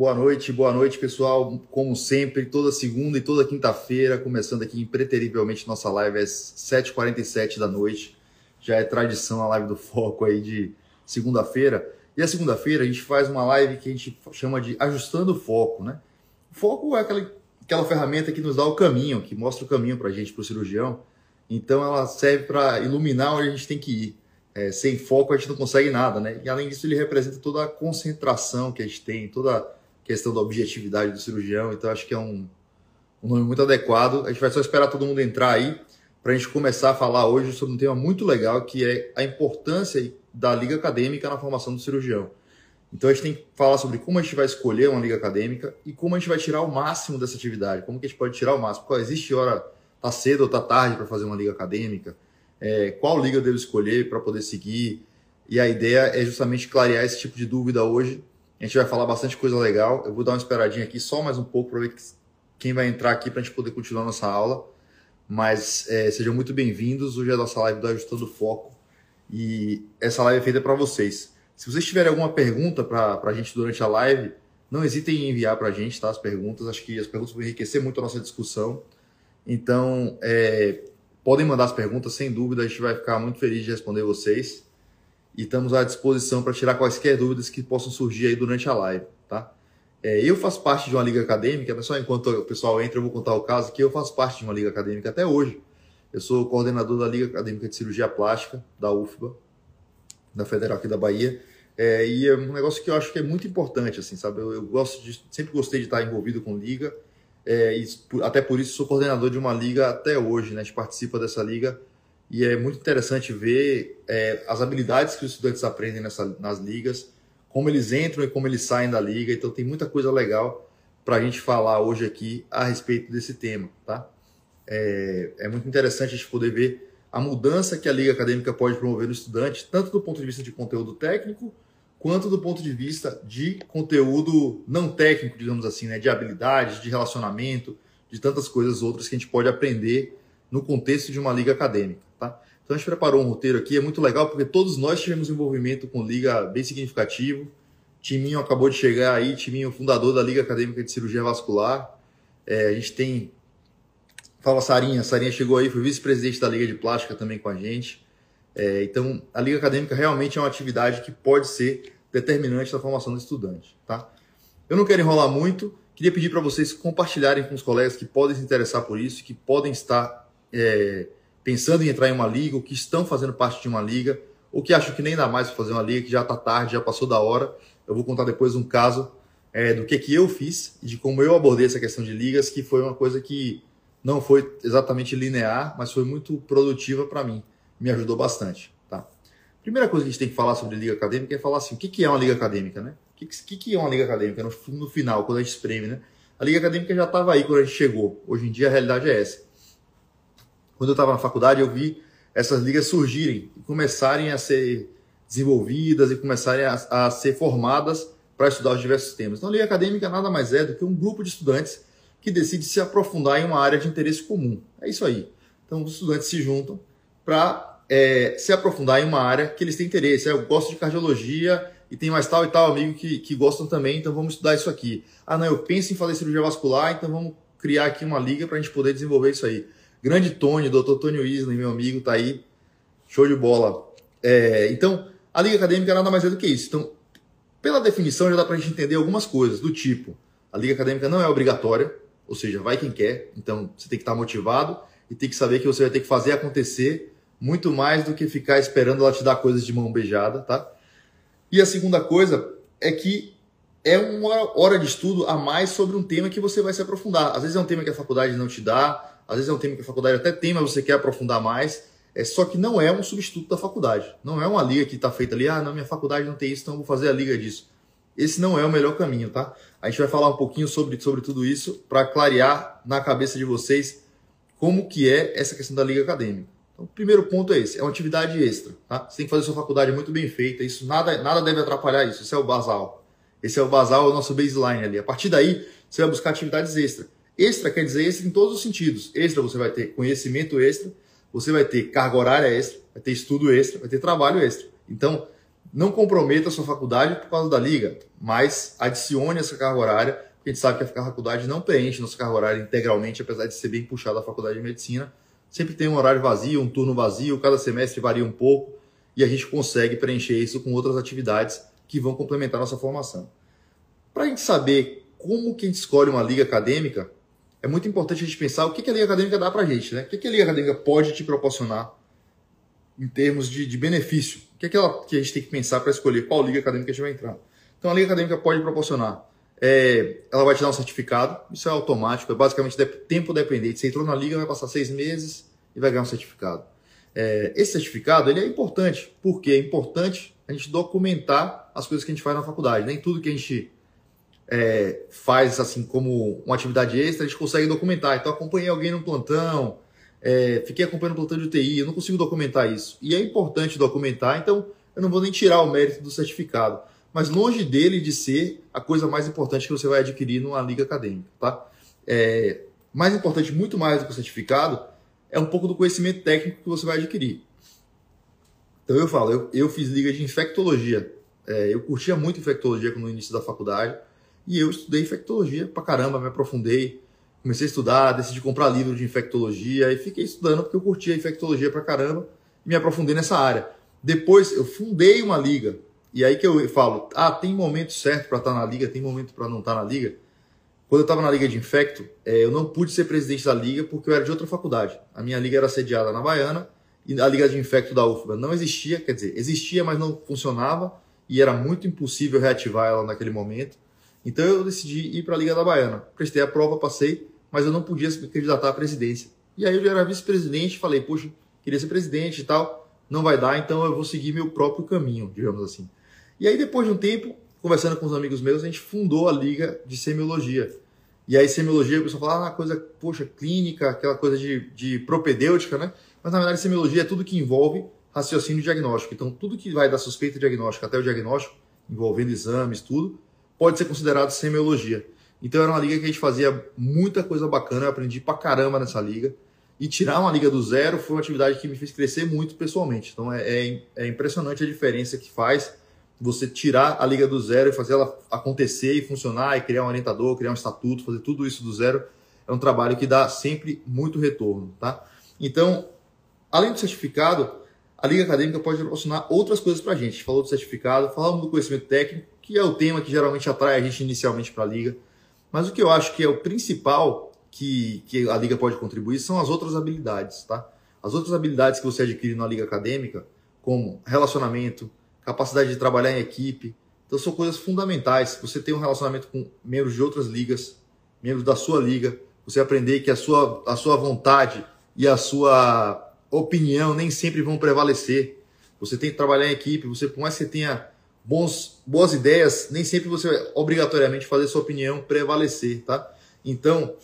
Boa noite, boa noite, pessoal. Como sempre, toda segunda e toda quinta-feira, começando aqui impreterivelmente nossa live às 7h47 da noite. Já é tradição a live do Foco aí de segunda-feira. E a segunda-feira a gente faz uma live que a gente chama de Ajustando o Foco, né? O foco é aquela, aquela ferramenta que nos dá o caminho, que mostra o caminho para a gente, para o cirurgião. Então ela serve para iluminar onde a gente tem que ir. É, sem foco a gente não consegue nada, né? E além disso ele representa toda a concentração que a gente tem, toda questão da objetividade do cirurgião. Então acho que é um, um nome muito adequado. A gente vai só esperar todo mundo entrar aí para a gente começar a falar hoje sobre um tema muito legal que é a importância da liga acadêmica na formação do cirurgião. Então a gente tem que falar sobre como a gente vai escolher uma liga acadêmica e como a gente vai tirar o máximo dessa atividade. Como que a gente pode tirar o máximo? Qual existe hora, tá cedo ou tá tarde para fazer uma liga acadêmica? É, qual liga eu devo escolher para poder seguir? E a ideia é justamente clarear esse tipo de dúvida hoje. A gente vai falar bastante coisa legal. Eu vou dar uma esperadinha aqui só mais um pouco para ver quem vai entrar aqui para a gente poder continuar nossa aula. Mas é, sejam muito bem-vindos. Hoje é a nossa live do Ajustando Foco e essa live é feita para vocês. Se vocês tiverem alguma pergunta para a gente durante a live, não hesitem em enviar para a gente tá, as perguntas. Acho que as perguntas vão enriquecer muito a nossa discussão. Então, é, podem mandar as perguntas, sem dúvida, a gente vai ficar muito feliz de responder vocês. E estamos à disposição para tirar quaisquer dúvidas que possam surgir aí durante a live. Tá? É, eu faço parte de uma liga acadêmica, mas só enquanto o pessoal entra, eu vou contar o caso que eu faço parte de uma liga acadêmica até hoje. Eu sou coordenador da Liga Acadêmica de Cirurgia Plástica, da UFBA, da Federal aqui da Bahia. É, e é um negócio que eu acho que é muito importante, assim, sabe? Eu, eu gosto de, sempre gostei de estar envolvido com liga, é, e até por isso sou coordenador de uma liga até hoje, né? A gente participa dessa liga e é muito interessante ver é, as habilidades que os estudantes aprendem nessa, nas ligas, como eles entram e como eles saem da liga. Então tem muita coisa legal para a gente falar hoje aqui a respeito desse tema, tá? é, é muito interessante a gente poder ver a mudança que a Liga Acadêmica pode promover no estudante, tanto do ponto de vista de conteúdo técnico, quanto do ponto de vista de conteúdo não técnico, digamos assim, né? de habilidades, de relacionamento, de tantas coisas outras que a gente pode aprender no contexto de uma liga acadêmica. Então a gente preparou um roteiro aqui, é muito legal porque todos nós tivemos envolvimento com liga bem significativo. Timinho acabou de chegar aí, Timinho fundador da Liga Acadêmica de Cirurgia Vascular. É, a gente tem Fala Sarinha, Sarinha chegou aí, foi vice-presidente da Liga de Plástica também com a gente. É, então, a Liga Acadêmica realmente é uma atividade que pode ser determinante na formação do estudante. Tá? Eu não quero enrolar muito, queria pedir para vocês compartilharem com os colegas que podem se interessar por isso, que podem estar é, pensando em entrar em uma liga, ou que estão fazendo parte de uma liga, ou que acham que nem dá mais para fazer uma liga, que já está tarde, já passou da hora. Eu vou contar depois um caso é, do que, que eu fiz e de como eu abordei essa questão de ligas, que foi uma coisa que não foi exatamente linear, mas foi muito produtiva para mim. Me ajudou bastante. Tá? Primeira coisa que a gente tem que falar sobre liga acadêmica é falar assim, o que, é uma liga acadêmica, né? O que, que, é uma liga acadêmica no, no final, quando a gente espreme, né? A liga acadêmica já estava aí quando a gente chegou. Hoje em dia a realidade é essa. Quando eu estava na faculdade, eu vi essas ligas surgirem e começarem a ser desenvolvidas e começarem a, a ser formadas para estudar os diversos temas. Então, a liga acadêmica nada mais é do que um grupo de estudantes que decide se aprofundar em uma área de interesse comum. É isso aí. Então, os estudantes se juntam para é, se aprofundar em uma área que eles têm interesse. É, eu gosto de cardiologia e tem mais tal e tal amigo que, que gostam também, então vamos estudar isso aqui. Ah, não, eu penso em fazer cirurgia vascular, então vamos criar aqui uma liga para a gente poder desenvolver isso aí. Grande Tony, doutor Tony Weasley, meu amigo, está aí. Show de bola. É, então, a liga acadêmica nada mais é do que isso. Então, pela definição, já dá para a gente entender algumas coisas, do tipo, a liga acadêmica não é obrigatória, ou seja, vai quem quer. Então você tem que estar motivado e tem que saber que você vai ter que fazer acontecer muito mais do que ficar esperando ela te dar coisas de mão beijada, tá? E a segunda coisa é que é uma hora de estudo a mais sobre um tema que você vai se aprofundar. Às vezes é um tema que a faculdade não te dá, às vezes é um tema que a faculdade até tem, mas você quer aprofundar mais. É só que não é um substituto da faculdade. Não é uma liga que está feita ali, ah, não, minha faculdade não tem isso, então vou fazer a liga disso. Esse não é o melhor caminho, tá? A gente vai falar um pouquinho sobre, sobre tudo isso para clarear na cabeça de vocês como que é essa questão da liga acadêmica. Então, o primeiro ponto é esse, é uma atividade extra, tá? Você tem que fazer sua faculdade muito bem feita, isso nada, nada deve atrapalhar isso, esse é o basal. Esse é o basal, é o nosso baseline ali. A partir daí, você vai buscar atividades extra. Extra quer dizer extra em todos os sentidos. Extra você vai ter conhecimento extra, você vai ter carga horária extra, vai ter estudo extra, vai ter trabalho extra. Então, Não comprometa a sua faculdade por causa da liga, mas adicione essa carga horária, porque a gente sabe que a faculdade não preenche nossa carga horária integralmente, apesar de ser bem puxada a faculdade de medicina. Sempre tem um horário vazio, um turno vazio, cada semestre varia um pouco e a gente consegue preencher isso com outras atividades que vão complementar nossa formação. Para a gente saber como que a gente escolhe uma liga acadêmica, é muito importante a gente pensar o que, a liga acadêmica dá para a gente, né? O que, a liga acadêmica pode te proporcionar em termos de, de benefício. O que, é que, ela, que a gente tem que pensar para escolher qual liga acadêmica a gente vai entrar? Então, a liga acadêmica pode proporcionar. É, ela vai te dar um certificado, isso é automático, é basicamente tempo dependente. Você entrou na liga, vai passar seis meses e vai ganhar um certificado. É, esse certificado ele é importante, porque é importante a gente documentar as coisas que a gente faz na faculdade. Nem tudo que a gente é, faz assim como uma atividade extra, a gente consegue documentar. Então, acompanhei alguém no plantão, é, fiquei acompanhando o plantão de UTI, eu não consigo documentar isso. E é importante documentar, então eu não vou nem tirar o mérito do certificado. Mas longe dele de ser a coisa mais importante que você vai adquirir numa liga acadêmica, tá? É, mais importante, muito mais do que o certificado, é um pouco do conhecimento técnico que você vai adquirir. Então eu falo, eu, eu fiz liga de infectologia. É, eu curtia muito infectologia no início da faculdade e eu estudei infectologia pra caramba, me aprofundei comecei a estudar, decidi comprar livro de infectologia e fiquei estudando porque eu curtia infectologia pra caramba e me aprofundei nessa área. Depois eu fundei uma liga e aí que eu falo, ah, tem momento certo para estar tá na liga, tem momento para não estar tá na liga. Quando eu estava na liga de infecto, é, eu não pude ser presidente da liga porque eu era de outra faculdade. A minha liga era sediada na Baiana e a liga de infecto da UFBA não existia, quer dizer, existia, mas não funcionava e era muito impossível reativar ela naquele momento. Então eu decidi ir para a Liga da Baiana. Prestei a prova, passei, mas eu não podia me candidatar à presidência. E aí eu já era vice-presidente, falei, poxa, queria ser presidente e tal, não vai dar, então eu vou seguir meu próprio caminho, digamos assim. E aí depois de um tempo, conversando com os amigos meus, a gente fundou a Liga de Semiologia. E aí semiologia, o pessoal fala, ah, coisa, poxa, clínica, aquela coisa de, de propedêutica, né? Mas na verdade semiologia é tudo que envolve raciocínio diagnóstico. Então tudo que vai da suspeita diagnóstica até o diagnóstico, envolvendo exames, tudo, pode ser considerado semiologia. Então era uma liga que a gente fazia muita coisa bacana, eu aprendi pra caramba nessa liga. E tirar uma liga do zero foi uma atividade que me fez crescer muito pessoalmente. Então é, é, é impressionante a diferença que faz você tirar a liga do zero e fazer ela acontecer e funcionar e criar um orientador, criar um estatuto, fazer tudo isso do zero. É um trabalho que dá sempre muito retorno, tá? Então, além do certificado, a liga acadêmica pode proporcionar outras coisas para a gente. Falou do certificado, falamos do conhecimento técnico, que é o tema que geralmente atrai a gente inicialmente para a liga. Mas o que eu acho que é o principal que, que a liga pode contribuir são as outras habilidades, tá? As outras habilidades que você adquire na liga acadêmica, como relacionamento, capacidade de trabalhar em equipe, então são coisas fundamentais. Você tem um relacionamento com membros de outras ligas, membros da sua liga, você aprender que a sua, a sua vontade e a sua opinião nem sempre vão prevalecer. Você tem que trabalhar em equipe, você, por mais que você tenha bons, boas ideias, nem sempre você vai obrigatoriamente fazer sua opinião prevalecer, tá? Então,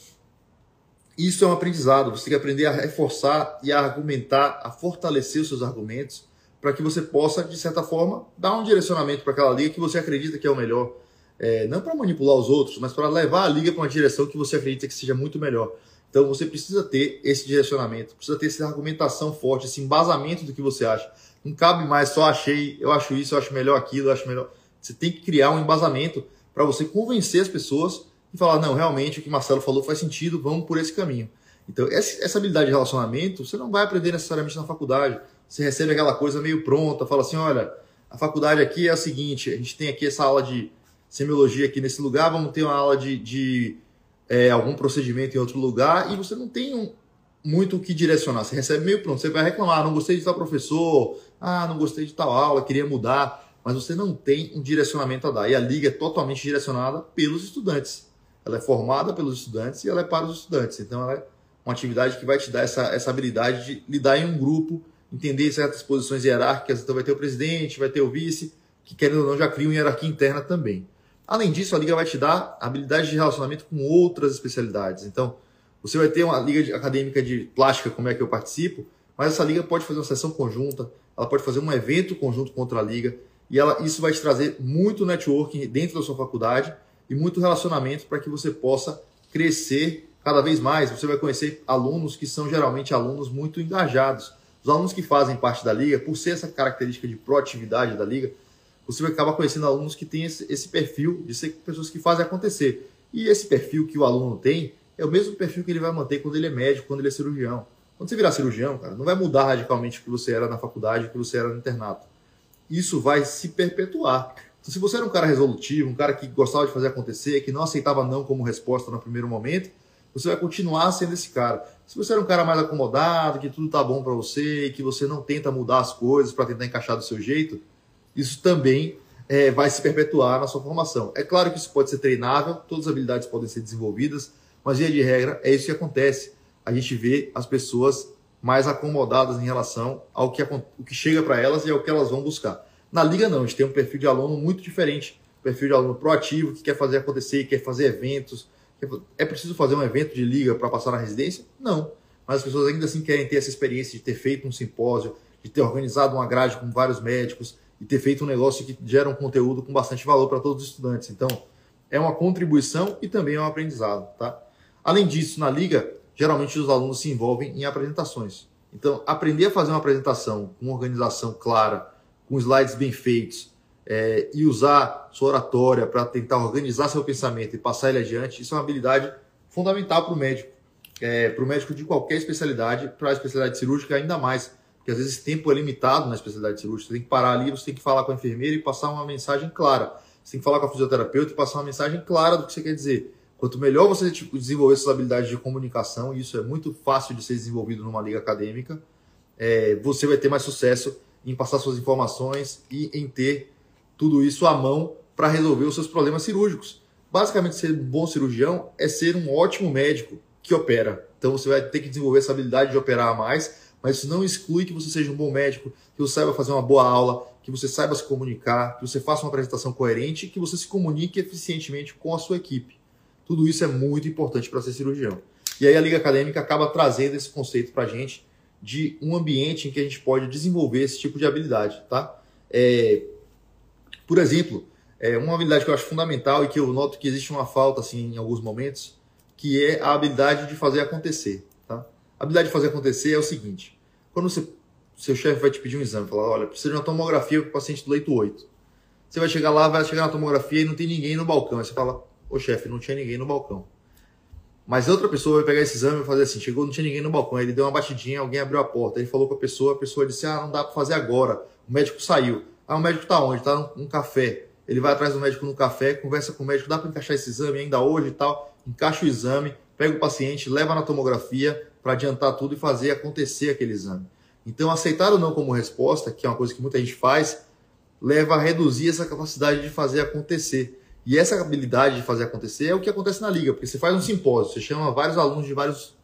isso é um aprendizado. Você tem que aprender a reforçar e a argumentar, a fortalecer os seus argumentos, para que você possa, de certa forma, dar um direcionamento para aquela liga que você acredita que é o melhor. É, não para manipular os outros, mas para levar a liga para uma direção que você acredita que seja muito melhor. Então você precisa ter esse direcionamento, precisa ter essa argumentação forte, esse embasamento do que você acha. Não cabe mais só achei, eu acho isso, eu acho melhor aquilo, eu acho melhor. Você tem que criar um embasamento para você convencer as pessoas e falar, não, realmente o que Marcelo falou faz sentido, vamos por esse caminho. Então, essa habilidade de relacionamento você não vai aprender necessariamente na faculdade. Você recebe aquela coisa meio pronta, fala assim, olha, a faculdade aqui é a seguinte, a gente tem aqui essa aula de semiologia aqui nesse lugar, vamos ter uma aula de, de é, algum procedimento em outro lugar, e você não tem um, muito o que direcionar. Você recebe meio pronto, você vai reclamar, não gostei de tal professor, ah, não gostei de tal aula, queria mudar, mas você não tem um direcionamento a dar. E a liga é totalmente direcionada pelos estudantes. Ela é formada pelos estudantes e ela é para os estudantes. Então ela é uma atividade que vai te dar essa, essa habilidade de lidar em um grupo, entender certas posições hierárquicas. Então vai ter o presidente, vai ter o vice, que querendo ou não já cria uma hierarquia interna também. Além disso, a liga vai te dar habilidade de relacionamento com outras especialidades. Então, você vai ter uma liga acadêmica de plástica, como é que eu participo, mas essa liga pode fazer uma sessão conjunta, ela pode fazer um evento conjunto contra a liga, e ela, isso vai te trazer muito networking dentro da sua faculdade e muito relacionamento para que você possa crescer cada vez mais. Você vai conhecer alunos que são geralmente alunos muito engajados. Os alunos que fazem parte da liga, por ser essa característica de proatividade da liga, você vai acabar conhecendo alunos que têm esse, esse perfil de ser pessoas que fazem acontecer. E esse perfil que o aluno tem é o mesmo perfil que ele vai manter quando ele é médico, quando ele é cirurgião. Quando você virar cirurgião, cara, não vai mudar radicalmente o que você era na faculdade, o que você era no internato. Isso vai se perpetuar. Então, se você era um cara resolutivo, um cara que gostava de fazer acontecer, que não aceitava não como resposta no primeiro momento, você vai continuar sendo esse cara. Se você era um cara mais acomodado, que tudo tá bom para você, que você não tenta mudar as coisas para tentar encaixar do seu jeito, isso também é, vai se perpetuar na sua formação. É claro que isso pode ser treinável, todas as habilidades podem ser desenvolvidas, mas via de regra é isso que acontece. A gente vê as pessoas mais acomodadas em relação ao que, o que chega para elas e ao que elas vão buscar. Na liga não, a gente tem um perfil de aluno muito diferente, perfil de aluno proativo que quer fazer acontecer, quer fazer eventos. É preciso fazer um evento de liga para passar na residência? Não. Mas as pessoas ainda assim querem ter essa experiência de ter feito um simpósio, de ter organizado uma grade com vários médicos, e ter feito um negócio que gera um conteúdo com bastante valor para todos os estudantes. Então, é uma contribuição e também é um aprendizado, tá? Além disso, na liga, geralmente os alunos se envolvem em apresentações. Então, aprender a fazer uma apresentação com organização clara, com slides bem feitos, é, e usar sua oratória para tentar organizar seu pensamento e passar ele adiante, isso é uma habilidade fundamental para o médico. É, para o médico de qualquer especialidade, para a especialidade cirúrgica ainda mais porque às vezes tempo é limitado na especialidade cirúrgica. Você tem que parar ali, você tem que falar com a enfermeira e passar uma mensagem clara. Você tem que falar com a fisioterapeuta e passar uma mensagem clara do que você quer dizer. Quanto melhor você tipo, desenvolver essas habilidades de comunicação, e isso é muito fácil de ser desenvolvido numa liga acadêmica, é, você vai ter mais sucesso em passar suas informações e em ter tudo isso à mão para resolver os seus problemas cirúrgicos. Basicamente, ser um bom cirurgião é ser um ótimo médico que opera. Então, você vai ter que desenvolver essa habilidade de operar mais mas isso não exclui que você seja um bom médico, que você saiba fazer uma boa aula, que você saiba se comunicar, que você faça uma apresentação coerente, que você se comunique eficientemente com a sua equipe. Tudo isso é muito importante para ser cirurgião. E aí a Liga Acadêmica acaba trazendo esse conceito para a gente de um ambiente em que a gente pode desenvolver esse tipo de habilidade, tá? É, por exemplo, é uma habilidade que eu acho fundamental e que eu noto que existe uma falta assim em alguns momentos, que é a habilidade de fazer acontecer. Tá? A habilidade de fazer acontecer é o seguinte: quando você, seu chefe vai te pedir um exame, falar, olha, precisa de uma tomografia para o paciente do leito 8. Você vai chegar lá, vai chegar na tomografia e não tem ninguém no balcão. Aí você fala, ô chefe, não tinha ninguém no balcão. Mas outra pessoa vai pegar esse exame e fazer assim, chegou, não tinha ninguém no balcão. Aí ele deu uma batidinha, alguém abriu a porta. Ele falou com a pessoa, a pessoa disse, ah, não dá para fazer agora. O médico saiu. Ah, o médico está onde? Num, num café. Ele vai atrás do médico no café, conversa com o médico, dá para encaixar esse exame ainda hoje e tal. Encaixa o exame, pega o paciente, leva na tomografia, para adiantar tudo e fazer acontecer aquele exame. Então, aceitar ou não como resposta, que é uma coisa que muita gente faz, leva a reduzir essa capacidade de fazer acontecer. E essa habilidade de fazer acontecer é o que acontece na liga, porque você faz um simpósio, você chama vários alunos de vários,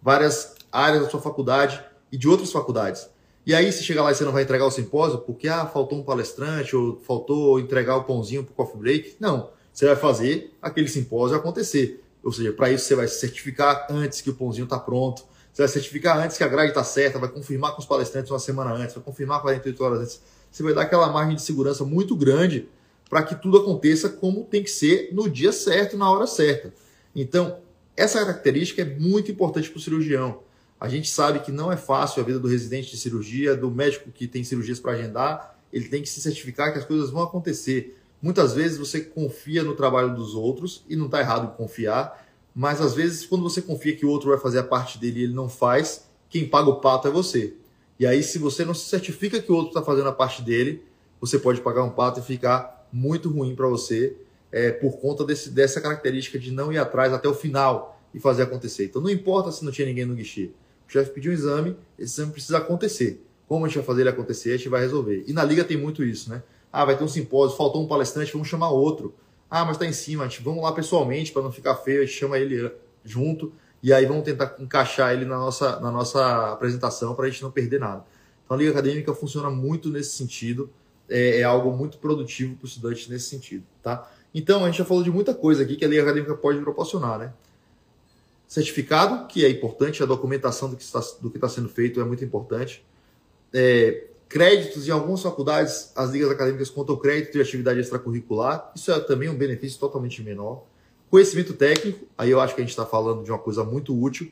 várias áreas da sua faculdade e de outras faculdades. E aí, se chegar lá e você não vai entregar o simpósio porque ah, faltou um palestrante ou faltou entregar o pãozinho para o coffee break. Não, você vai fazer aquele simpósio acontecer. Ou seja, para isso você vai certificar antes que o pãozinho está pronto. Você vai certificar antes que a grade está certa, vai confirmar com os palestrantes uma semana antes, vai confirmar 48 horas antes. Você vai dar aquela margem de segurança muito grande para que tudo aconteça como tem que ser no dia certo, na hora certa. Então, essa característica é muito importante para o cirurgião. A gente sabe que não é fácil a vida do residente de cirurgia, do médico que tem cirurgias para agendar, ele tem que se certificar que as coisas vão acontecer. Muitas vezes você confia no trabalho dos outros, e não está errado confiar, mas às vezes quando você confia que o outro vai fazer a parte dele e ele não faz, quem paga o pato é você. E aí, se você não se certifica que o outro está fazendo a parte dele, você pode pagar um pato e ficar muito ruim para você é, por conta desse, dessa característica de não ir atrás até o final e fazer acontecer. Então não importa se não tinha ninguém no guichê. O chefe pediu um exame, esse exame precisa acontecer. Como a gente vai fazer ele acontecer, a gente vai resolver. E na liga tem muito isso, né? Ah, vai ter um simpósio, faltou um palestrante, vamos chamar outro. Ah, mas está em cima, a gente vamos lá pessoalmente para não ficar feio, a gente chama ele junto e aí vamos tentar encaixar ele na nossa, na nossa apresentação para a gente não perder nada. Então a Liga Acadêmica funciona muito nesse sentido, é, é algo muito produtivo para o estudante nesse sentido, tá? Então a gente já falou de muita coisa aqui que a Liga Acadêmica pode proporcionar, né? Certificado, que é importante, a documentação do que está, do que está sendo feito é muito importante. É, Créditos em algumas faculdades, as ligas acadêmicas contam crédito de atividade extracurricular. Isso é também um benefício totalmente menor. Conhecimento técnico, aí eu acho que a gente está falando de uma coisa muito útil.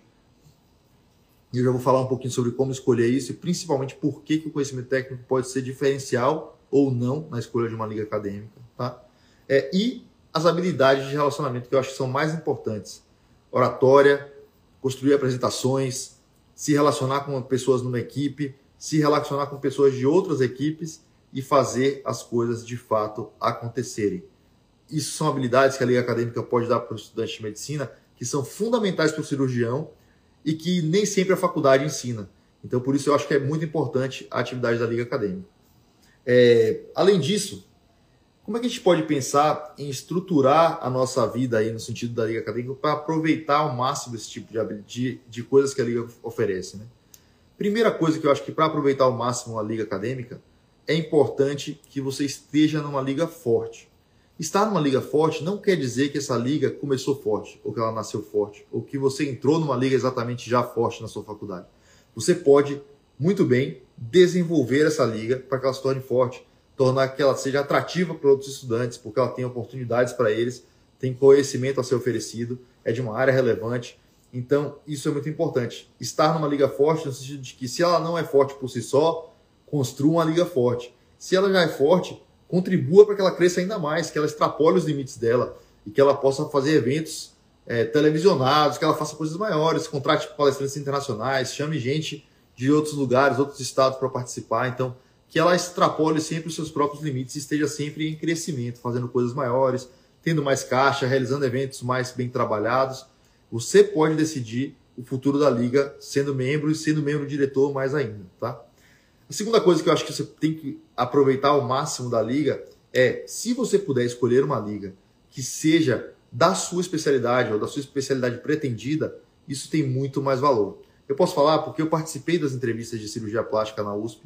E eu já vou falar um pouquinho sobre como escolher isso e principalmente por que, que o conhecimento técnico pode ser diferencial ou não na escolha de uma liga acadêmica, tá? É, e as habilidades de relacionamento que eu acho que são mais importantes: oratória, construir apresentações, se relacionar com pessoas numa equipe, se relacionar com pessoas de outras equipes e fazer as coisas de fato acontecerem. Isso são habilidades que a liga acadêmica pode dar para o estudante de medicina que são fundamentais para o cirurgião e que nem sempre a faculdade ensina. Então, por isso eu acho que é muito importante a atividade da liga acadêmica. É, além disso, como é que a gente pode pensar em estruturar a nossa vida aí no sentido da liga acadêmica para aproveitar ao máximo esse tipo de, de, de coisas que a liga oferece? Né? Primeira coisa que eu acho que para aproveitar ao máximo a liga acadêmica é importante que você esteja numa liga forte. Estar numa liga forte não quer dizer que essa liga começou forte, ou que ela nasceu forte, ou que você entrou numa liga exatamente já forte na sua faculdade. Você pode, muito bem, desenvolver essa liga para que ela se torne forte, tornar que ela seja atrativa para outros estudantes, porque ela tem oportunidades para eles, tem conhecimento a ser oferecido, é de uma área relevante. Então, isso é muito importante. Estar numa liga forte, no sentido de que se ela não é forte por si só, construa uma liga forte. Se ela já é forte, contribua para que ela cresça ainda mais, que ela extrapole os limites dela e que ela possa fazer eventos é, televisionados, que ela faça coisas maiores, contrate palestrantes internacionais, chame gente de outros lugares, outros estados para participar. Então, que ela extrapole sempre os seus próprios limites e esteja sempre em crescimento, fazendo coisas maiores, tendo mais caixa, realizando eventos mais bem trabalhados. Você pode decidir o futuro da liga sendo membro e sendo membro diretor mais ainda, tá? A segunda coisa que eu acho que você tem que aproveitar ao máximo da liga é, se você puder escolher uma liga que seja da sua especialidade ou da sua especialidade pretendida, isso tem muito mais valor. Eu posso falar porque eu participei das entrevistas de cirurgia plástica na USP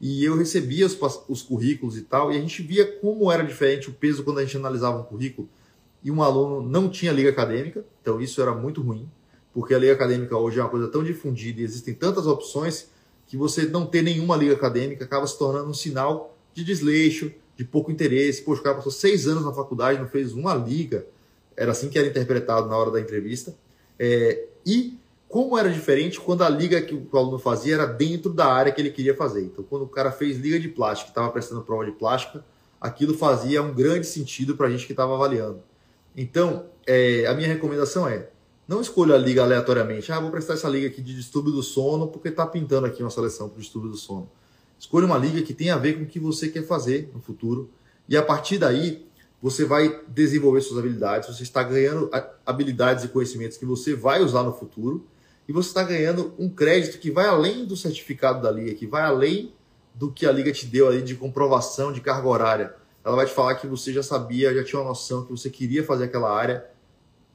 e eu recebia os, os currículos e tal, e a gente via como era diferente o peso quando a gente analisava um currículo e um aluno não tinha liga acadêmica, então isso era muito ruim, porque a liga acadêmica hoje é uma coisa tão difundida e existem tantas opções que você não ter nenhuma liga acadêmica acaba se tornando um sinal de desleixo, de pouco interesse. Poxa, o cara passou seis anos na faculdade, não fez uma liga. Era assim que era interpretado na hora da entrevista. É, e como era diferente quando a liga que o aluno fazia era dentro da área que ele queria fazer. Então, quando o cara fez liga de plástica, estava prestando prova de plástica, aquilo fazia um grande sentido para a gente que estava avaliando. Então, é, a minha recomendação é não escolha a liga aleatoriamente. Ah, vou prestar essa liga aqui de distúrbio do sono porque está pintando aqui uma seleção para distúrbio do sono. Escolha uma liga que tenha a ver com o que você quer fazer no futuro. E a partir daí, você vai desenvolver suas habilidades. Você está ganhando habilidades e conhecimentos que você vai usar no futuro. E você está ganhando um crédito que vai além do certificado da liga, que vai além do que a liga te deu ali de comprovação de carga horária. Ela vai te falar que você já sabia, já tinha uma noção que você queria fazer aquela área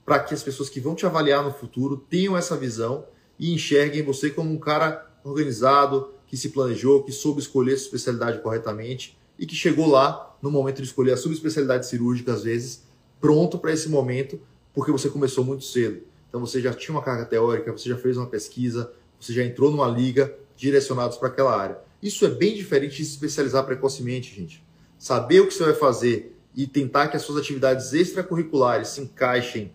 para que as pessoas que vão te avaliar no futuro tenham essa visão e enxerguem você como um cara organizado, que se planejou, que soube escolher sua especialidade corretamente e que chegou lá no momento de escolher a subespecialidade cirúrgica, às vezes, pronto para esse momento, porque você começou muito cedo. Então você já tinha uma carga teórica, você já fez uma pesquisa, você já entrou numa liga direcionados para aquela área. Isso é bem diferente de se especializar precocemente, gente. Saber o que você vai fazer e tentar que as suas atividades extracurriculares se encaixem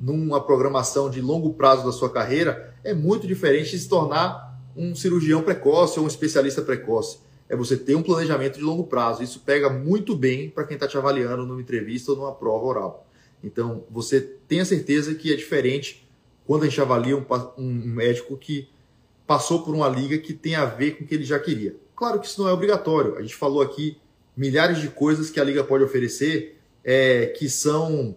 numa programação de longo prazo da sua carreira é muito diferente de se tornar um cirurgião precoce ou um especialista precoce. É você ter um planejamento de longo prazo. Isso pega muito bem para quem está te avaliando numa entrevista ou numa prova oral. Então, você tenha certeza que é diferente quando a gente avalia um, um médico que passou por uma liga que tem a ver com o que ele já queria. Claro que isso não é obrigatório. A gente falou aqui milhares de coisas que a liga pode oferecer é, que são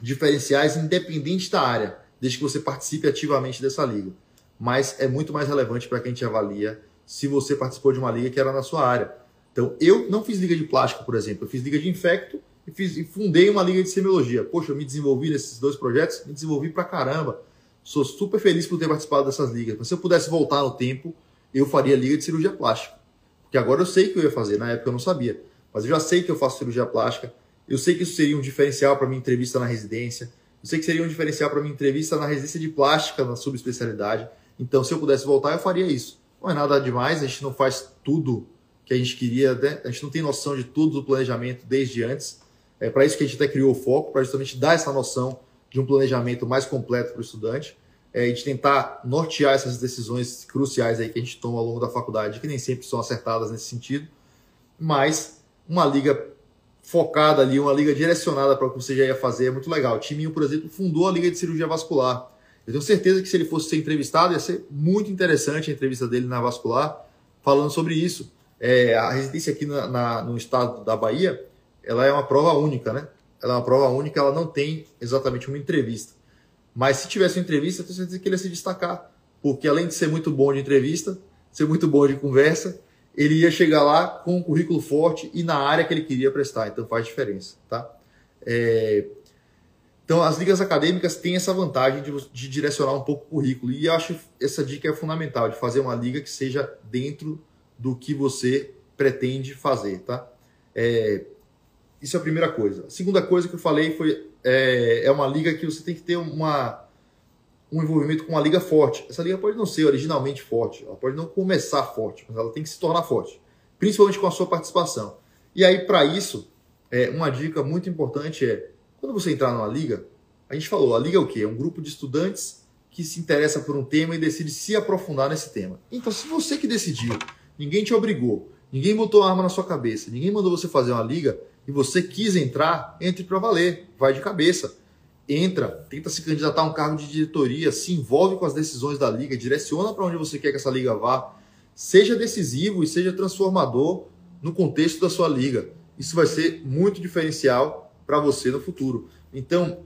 diferenciais independente da área, desde que você participe ativamente dessa liga. Mas é muito mais relevante para quem te avalia se você participou de uma liga que era na sua área. Então, eu não fiz liga de plástico, por exemplo, eu fiz liga de infecto e, fiz, e fundei uma liga de semiologia. Poxa, eu me desenvolvi nesses dois projetos, me desenvolvi pra caramba. Sou super feliz por ter participado dessas ligas. Mas se eu pudesse voltar no tempo, eu faria liga de cirurgia plástica. Porque agora eu sei que eu ia fazer, na época eu não sabia. Mas eu já sei que eu faço cirurgia plástica, eu sei que isso seria um diferencial para minha entrevista na residência. Eu sei que seria um diferencial para minha entrevista na residência de plástica, na subespecialidade. Então, se eu pudesse voltar, eu faria isso. Não é nada demais, a gente não faz tudo que a gente queria, né? a gente não tem noção de tudo do planejamento desde antes. É para isso que a gente até criou o foco, para justamente dar essa noção de um planejamento mais completo para o estudante é, e de tentar nortear essas decisões cruciais aí que a gente toma ao longo da faculdade, que nem sempre são acertadas nesse sentido. mas uma liga focada ali, uma liga direcionada para o que você já ia fazer é muito legal. O Timinho, por exemplo, fundou a Liga de Cirurgia Vascular. Eu tenho certeza que se ele fosse ser entrevistado, ia ser muito interessante a entrevista dele na Vascular, falando sobre isso. É, a residência aqui na, na, no estado da Bahia, ela é uma prova única, né? Ela é uma prova única, ela não tem exatamente uma entrevista. Mas se tivesse uma entrevista, eu tenho certeza que ele ia se destacar. Porque além de ser muito bom de entrevista, ser muito bom de conversa, ele ia chegar lá com um currículo forte e na área que ele queria prestar. Então faz diferença, tá? É... Então as ligas acadêmicas têm essa vantagem de, de, direcionar um pouco o currículo. E eu acho essa dica é fundamental, de fazer uma liga que seja dentro do que você pretende fazer, tá? É... Isso é a primeira coisa. A segunda coisa que eu falei foi é, é uma liga que você tem que ter uma, um envolvimento com uma liga forte. Essa liga pode não ser originalmente forte, ela pode não começar forte, mas ela tem que se tornar forte, principalmente com a sua participação. E aí, para isso, é, uma dica muito importante é, quando você entrar numa liga, a gente falou, a liga é o quê? É um grupo de estudantes que se interessa por um tema e decide se aprofundar nesse tema. Então, se você que decidiu, ninguém te obrigou, ninguém botou arma na sua cabeça, ninguém mandou você fazer uma liga, e você quis entrar, entre para valer, vai de cabeça. Entra, tenta se candidatar a um cargo de diretoria, se envolve com as decisões da liga, direciona para onde você quer que essa liga vá, seja decisivo e seja transformador no contexto da sua liga. Isso vai ser muito diferencial para você no futuro. Então,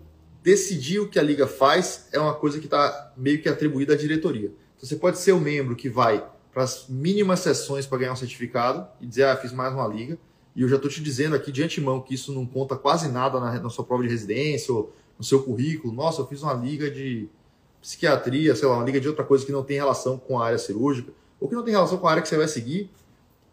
decidir o que a liga faz é uma coisa que está meio que atribuída à diretoria. Então, você pode ser o membro que vai para as mínimas sessões para ganhar um certificado e dizer, ah, fiz mais uma liga. E eu já estou te dizendo aqui de antemão que isso não conta quase nada na, na, sua prova de residência ou no seu currículo. Nossa, eu fiz uma liga de psiquiatria, sei lá, uma liga de outra coisa que não tem relação com a área cirúrgica ou que não tem relação com a área que você vai seguir.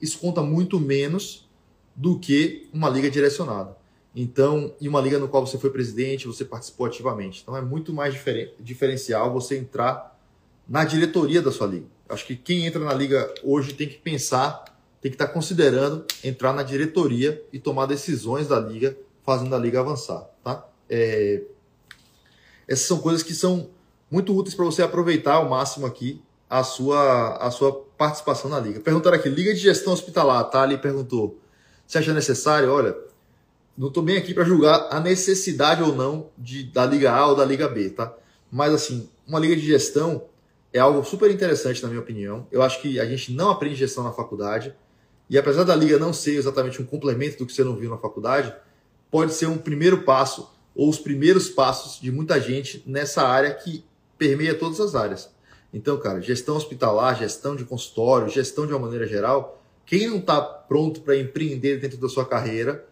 Isso conta muito menos do que uma liga direcionada. Então, e uma liga no qual você foi presidente, você participou ativamente. Então, é muito mais diferen diferencial você entrar na diretoria da sua liga. Acho que quem entra na liga hoje tem que pensar tem que estar considerando entrar na diretoria e tomar decisões da liga, fazendo a liga avançar, tá? É... Essas são coisas que são muito úteis para você aproveitar ao máximo aqui a sua, a sua participação na liga. Perguntaram aqui, Liga de Gestão Hospitalar, tá? Ali perguntou, você acha necessário? Olha, não estou bem aqui para julgar a necessidade ou não de, da Liga A ou da Liga B, tá? Mas assim, uma liga de gestão é algo super interessante na minha opinião. Eu acho que a gente não aprende gestão na faculdade. E apesar da liga não ser exatamente um complemento do que você não viu na faculdade, pode ser um primeiro passo ou os primeiros passos de muita gente nessa área que permeia todas as áreas. Então, cara, gestão hospitalar, gestão de consultório, gestão de uma maneira geral, quem não está pronto para empreender dentro da sua carreira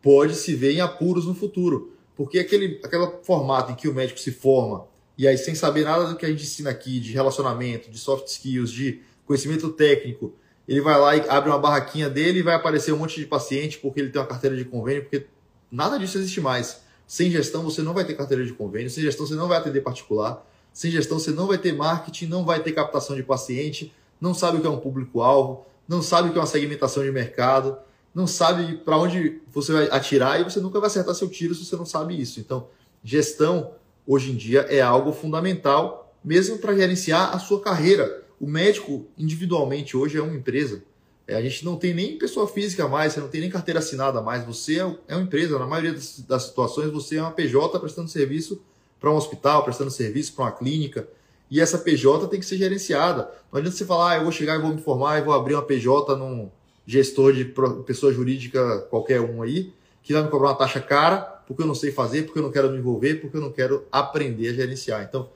pode se ver em apuros no futuro. Porque aquele, aquele formato em que o médico se forma e aí sem saber nada do que a gente ensina aqui de relacionamento, de soft skills, de conhecimento técnico, ele vai lá e abre uma barraquinha dele e vai aparecer um monte de paciente porque ele tem uma carteira de convênio, porque nada disso existe mais. Sem gestão você não vai ter carteira de convênio, sem gestão você não vai atender particular, sem gestão você não vai ter marketing, não vai ter captação de paciente, não sabe o que é um público-alvo, não sabe o que é uma segmentação de mercado, não sabe para onde você vai atirar e você nunca vai acertar seu tiro se você não sabe isso. Então, gestão hoje em dia é algo fundamental, mesmo para gerenciar a sua carreira o médico, individualmente, hoje é uma empresa. É, a gente não tem nem pessoa física mais, você não tem nem carteira assinada mais. Você é, é uma empresa. Na maioria das, das situações, você é uma PJ prestando serviço para um hospital, prestando serviço para uma clínica. E essa PJ tem que ser gerenciada. Não adianta você falar, ah, eu vou chegar e vou me formar e vou abrir uma PJ num gestor de pessoa jurídica qualquer um aí, que vai me cobrar uma taxa cara, porque eu não sei fazer, porque eu não quero me envolver, porque eu não quero aprender a gerenciar. Então,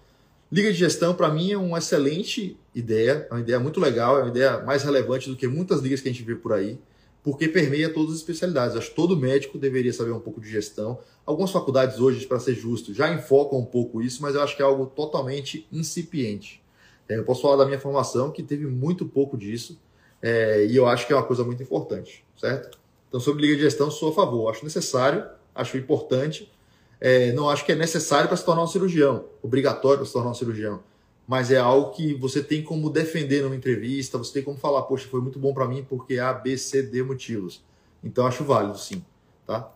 Liga de gestão, para mim, é uma excelente ideia, é uma ideia muito legal, é uma ideia mais relevante do que muitas ligas que a gente vê por aí, porque permeia todas as especialidades. Acho que todo médico deveria saber um pouco de gestão. Algumas faculdades hoje, para ser justo, já enfocam um pouco isso, mas eu acho que é algo totalmente incipiente. É, eu posso falar da minha formação, que teve muito pouco disso, é, e eu acho que é uma coisa muito importante, certo? Então, sobre liga de gestão, sou a favor. Acho necessário, acho importante, é, não acho que é necessário para se tornar um cirurgião, obrigatório para se tornar um cirurgião, mas é algo que você tem como defender numa entrevista, você tem como falar, poxa, foi muito bom para mim porque A, B, C, D motivos. Então acho válido, sim, tá?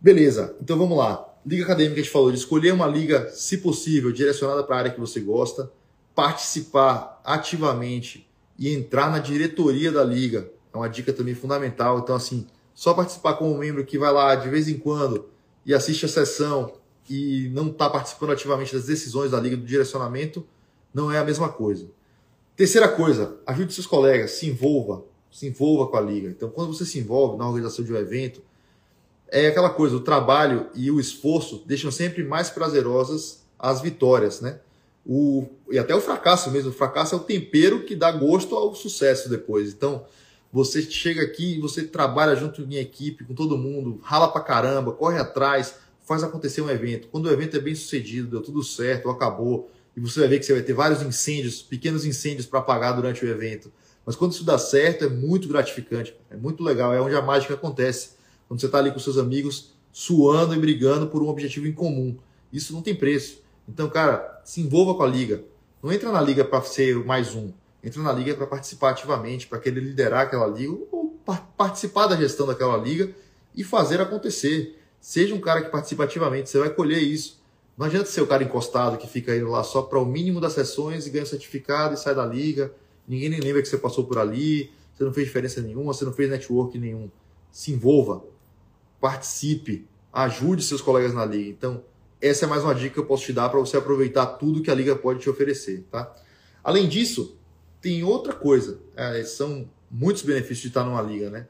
Beleza, então vamos lá. Liga acadêmica a gente falou de escolher uma liga, se possível, direcionada para a área que você gosta, participar ativamente e entrar na diretoria da liga. é uma dica também fundamental. Então, assim, só participar como membro que vai lá de vez em quando e assiste a sessão e não está participando ativamente das decisões da liga, do direcionamento, não é a mesma coisa. Terceira coisa, ajude seus colegas, se envolva, se envolva com a liga. Então, quando você se envolve na organização de um evento, é aquela coisa, o trabalho e o esforço deixam sempre mais prazerosas as vitórias, né? O, e até o fracasso mesmo. O fracasso é o tempero que dá gosto ao sucesso depois. Então, você chega aqui, você trabalha junto em equipe, com todo mundo, rala pra caramba, corre atrás, faz acontecer um evento. Quando o evento é bem sucedido, deu tudo certo, acabou, e você vai ver que você vai ter vários incêndios, pequenos incêndios para apagar durante o evento. Mas quando isso dá certo, é muito gratificante, é muito legal, é onde a mágica acontece. Quando você está ali com seus amigos, suando e brigando por um objetivo em comum. Isso não tem preço. Então, cara, se envolva com a liga. Não entra na liga para ser mais um. Entra na liga para participar ativamente, para querer liderar aquela liga ou participar da gestão daquela liga e fazer acontecer. Seja um cara que participa ativamente, você vai colher isso. Não adianta ser o cara encostado que fica indo lá só para o mínimo das sessões e ganha certificado e sai da liga. Ninguém nem lembra que você passou por ali, você não fez diferença nenhuma, você não fez network nenhum. Se envolva, participe, ajude seus colegas na liga. Então, essa é mais uma dica que eu posso te dar para você aproveitar tudo que a liga pode te oferecer, tá? Além disso, tem outra coisa. É, são muitos benefícios de estar numa liga, né?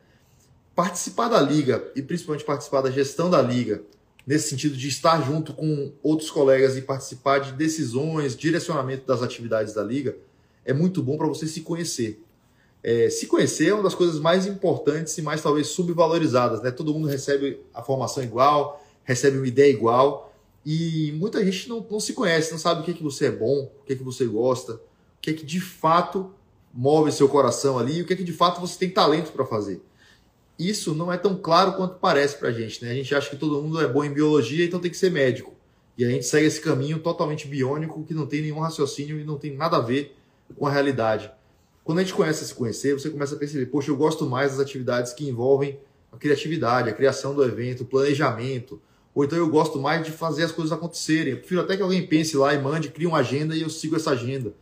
Participar da liga e principalmente participar da gestão da liga, nesse sentido de estar junto com outros colegas e participar de decisões, direcionamento das atividades da liga, é muito bom para você se conhecer. É, se conhecer é uma das coisas mais importantes e mais talvez subvalorizadas, né? Todo mundo recebe a formação igual, recebe uma ideia igual, e muita gente não, não se conhece, não sabe o que, é que você é bom, o que, é que você gosta, que é que de fato move seu coração ali, o que é que de fato você tem talento para fazer. Isso não é tão claro quanto parece para a gente, né? A gente acha que todo mundo é bom em biologia, então tem que ser médico. E a gente segue esse caminho totalmente biônico, que não tem nenhum raciocínio e não tem nada a ver com a realidade. Quando a gente começa a se conhecer, você começa a perceber, poxa, eu gosto mais das atividades que envolvem a criatividade, a criação do evento, o planejamento, ou então eu gosto mais de fazer as coisas acontecerem. Eu prefiro até que alguém pense lá e mande, crie uma agenda e eu sigo essa agenda.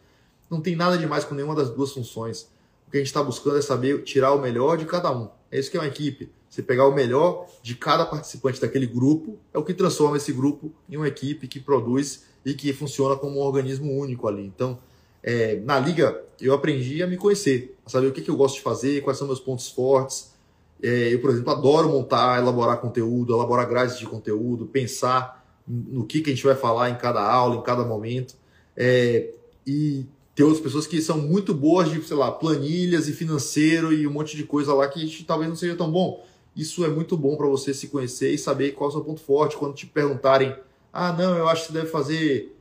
Não tem nada demais com nenhuma das duas funções. O que a gente está buscando é saber tirar o melhor de cada um. É isso que é uma equipe. Você pegar o melhor de cada participante daquele grupo é o que transforma esse grupo em uma equipe que produz e que funciona como um organismo único ali. Então, é, na liga, eu aprendi a me conhecer, a saber o que, que eu gosto de fazer, quais são meus pontos fortes, é, eu, por exemplo, adoro montar, elaborar conteúdo, elaborar grades de conteúdo, pensar no que, que a gente vai falar em cada aula, em cada momento. É, e tem outras pessoas que são muito boas de, sei lá, planilhas e financeiro e um monte de coisa lá que talvez não seja tão bom. Isso é muito bom para você se conhecer e saber qual é o seu ponto forte. Quando te perguntarem, ah, não, eu acho que você deve fazer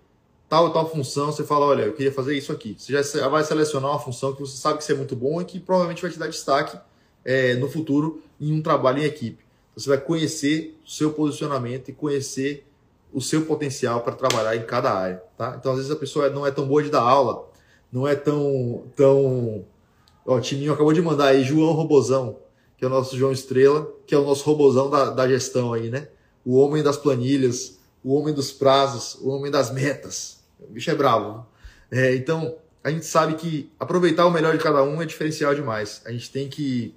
tal tal função, você fala, olha, eu queria fazer isso aqui. Você já vai selecionar uma função que você sabe que você é muito bom e que provavelmente vai te dar destaque é, no futuro em um trabalho em equipe. Então, você vai conhecer o seu posicionamento e conhecer o seu potencial para trabalhar em cada área. Tá? Então, às vezes, a pessoa não é tão boa de dar aula, não é tão. tão... O Tininho acabou de mandar aí João Robozão, que é o nosso João Estrela, que é o nosso robozão da, da gestão aí, né? O homem das planilhas, o homem dos prazos, o homem das metas. O bicho é bravo. É, então, a gente sabe que aproveitar o melhor de cada um é diferencial demais. A gente tem que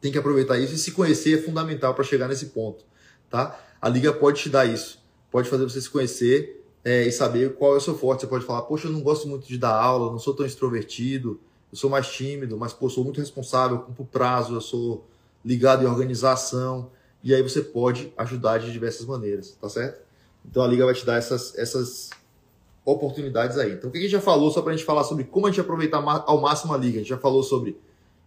tem que aproveitar isso e se conhecer é fundamental para chegar nesse ponto, tá? A liga pode te dar isso, pode fazer você se conhecer é, e saber qual é o seu forte. Você pode falar, poxa, eu não gosto muito de dar aula, não sou tão extrovertido, eu sou mais tímido, mas pô, sou muito responsável, cumpro prazo, eu sou ligado em organização, e aí você pode ajudar de diversas maneiras, tá certo? Então a liga vai te dar essas, essas oportunidades aí. Então o que a gente já falou, só para a gente falar sobre como a gente aproveitar ao máximo a liga, a gente já falou sobre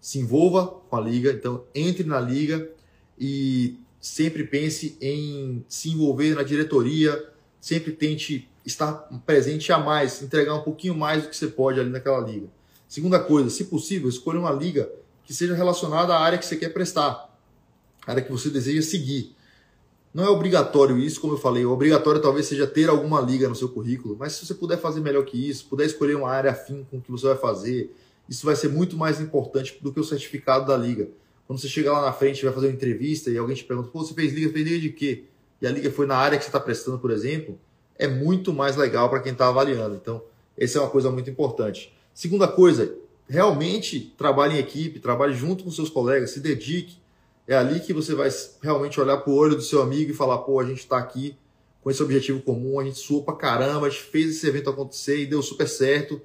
se envolva com a liga, então entre na liga e sempre pense em se envolver na diretoria, sempre tente estar presente a mais, entregar um pouquinho mais do que você pode ali naquela liga. Segunda coisa, se possível, escolha uma liga que seja relacionada à área que você quer prestar, área que você deseja seguir. Não é obrigatório isso, como eu falei, o obrigatório talvez seja ter alguma liga no seu currículo, mas se você puder fazer melhor que isso, puder escolher uma área afim com o que você vai fazer, isso vai ser muito mais importante do que o certificado da liga. Quando você chega lá na frente, vai fazer uma entrevista e alguém te pergunta, pô, você fez liga, fez liga de quê? E a liga foi na área que você está prestando, por exemplo, é muito mais legal para quem está avaliando. Então, essa é uma coisa muito importante. Segunda coisa, realmente trabalhe em equipe, trabalhe junto com seus colegas, se dedique. É ali que você vai realmente olhar para o olho do seu amigo e falar: pô, a gente está aqui com esse objetivo comum, a gente suou pra caramba, a gente fez esse evento acontecer e deu super certo.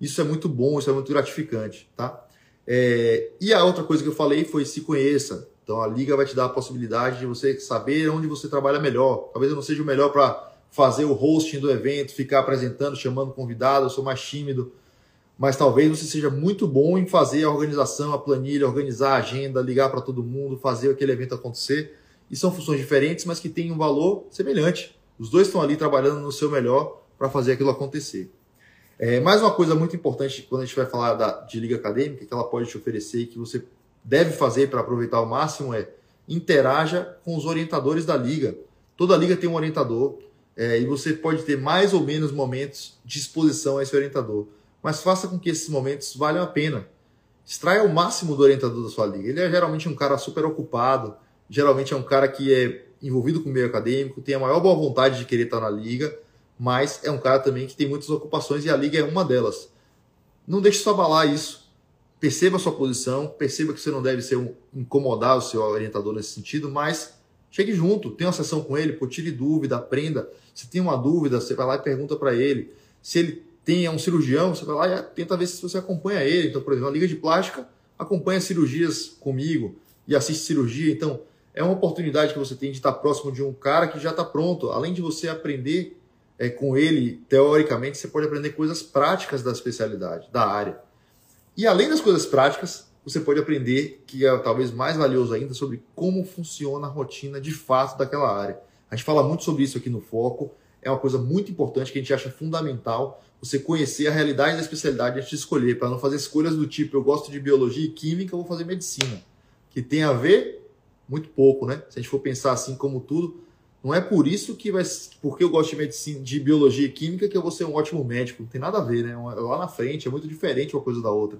Isso é muito bom, isso é muito gratificante, tá? É, e a outra coisa que eu falei foi se conheça. Então a liga vai te dar a possibilidade de você saber onde você trabalha melhor. Talvez eu não seja o melhor para fazer o hosting do evento, ficar apresentando, chamando convidado, eu sou mais tímido. Mas talvez você seja muito bom em fazer a organização, a planilha, organizar a agenda, ligar para todo mundo, fazer aquele evento acontecer. E são funções diferentes, mas que têm um valor semelhante. Os dois estão ali trabalhando no seu melhor para fazer aquilo acontecer. É, mais uma coisa muito importante quando a gente vai falar da, de liga acadêmica, que ela pode te oferecer e que você deve fazer para aproveitar ao máximo é interaja com os orientadores da liga. Toda liga tem um orientador é, e você pode ter mais ou menos momentos de exposição a esse orientador. Mas faça com que esses momentos valham a pena. Extraia o máximo do orientador da sua liga. Ele é geralmente um cara super ocupado, geralmente é um cara que é envolvido com o meio acadêmico, tem a maior boa vontade de querer estar na liga, mas é um cara também que tem muitas ocupações e a liga é uma delas. Não deixe só abalar isso. Perceba a sua posição, perceba que você não deve ser um, incomodar o seu orientador nesse sentido, mas chegue junto, tenha uma sessão com ele, pô, tire dúvida, aprenda. Se tem uma dúvida, você vai lá e pergunta para ele. Se ele tem um cirurgião, você vai lá e tenta ver se você acompanha ele. Então, por exemplo, a Liga de Plástica acompanha cirurgias comigo e assiste cirurgia. Então, é uma oportunidade que você tem de estar próximo de um cara que já está pronto. Além de você aprender é, com ele, teoricamente, você pode aprender coisas práticas da especialidade, da área. E além das coisas práticas, você pode aprender, que é talvez mais valioso ainda, sobre como funciona a rotina de fato daquela área. A gente fala muito sobre isso aqui no Foco. É uma coisa muito importante que a gente acha fundamental você conhecer a realidade da especialidade antes de escolher, para não fazer escolhas do tipo eu gosto de biologia e química, eu vou fazer medicina, que tem a ver muito pouco, né? Se a gente for pensar assim como tudo, não é por isso que vai, porque eu gosto de medicina, de biologia e química que eu vou ser um ótimo médico. Não tem nada a ver, né? Lá na frente é muito diferente uma coisa da outra.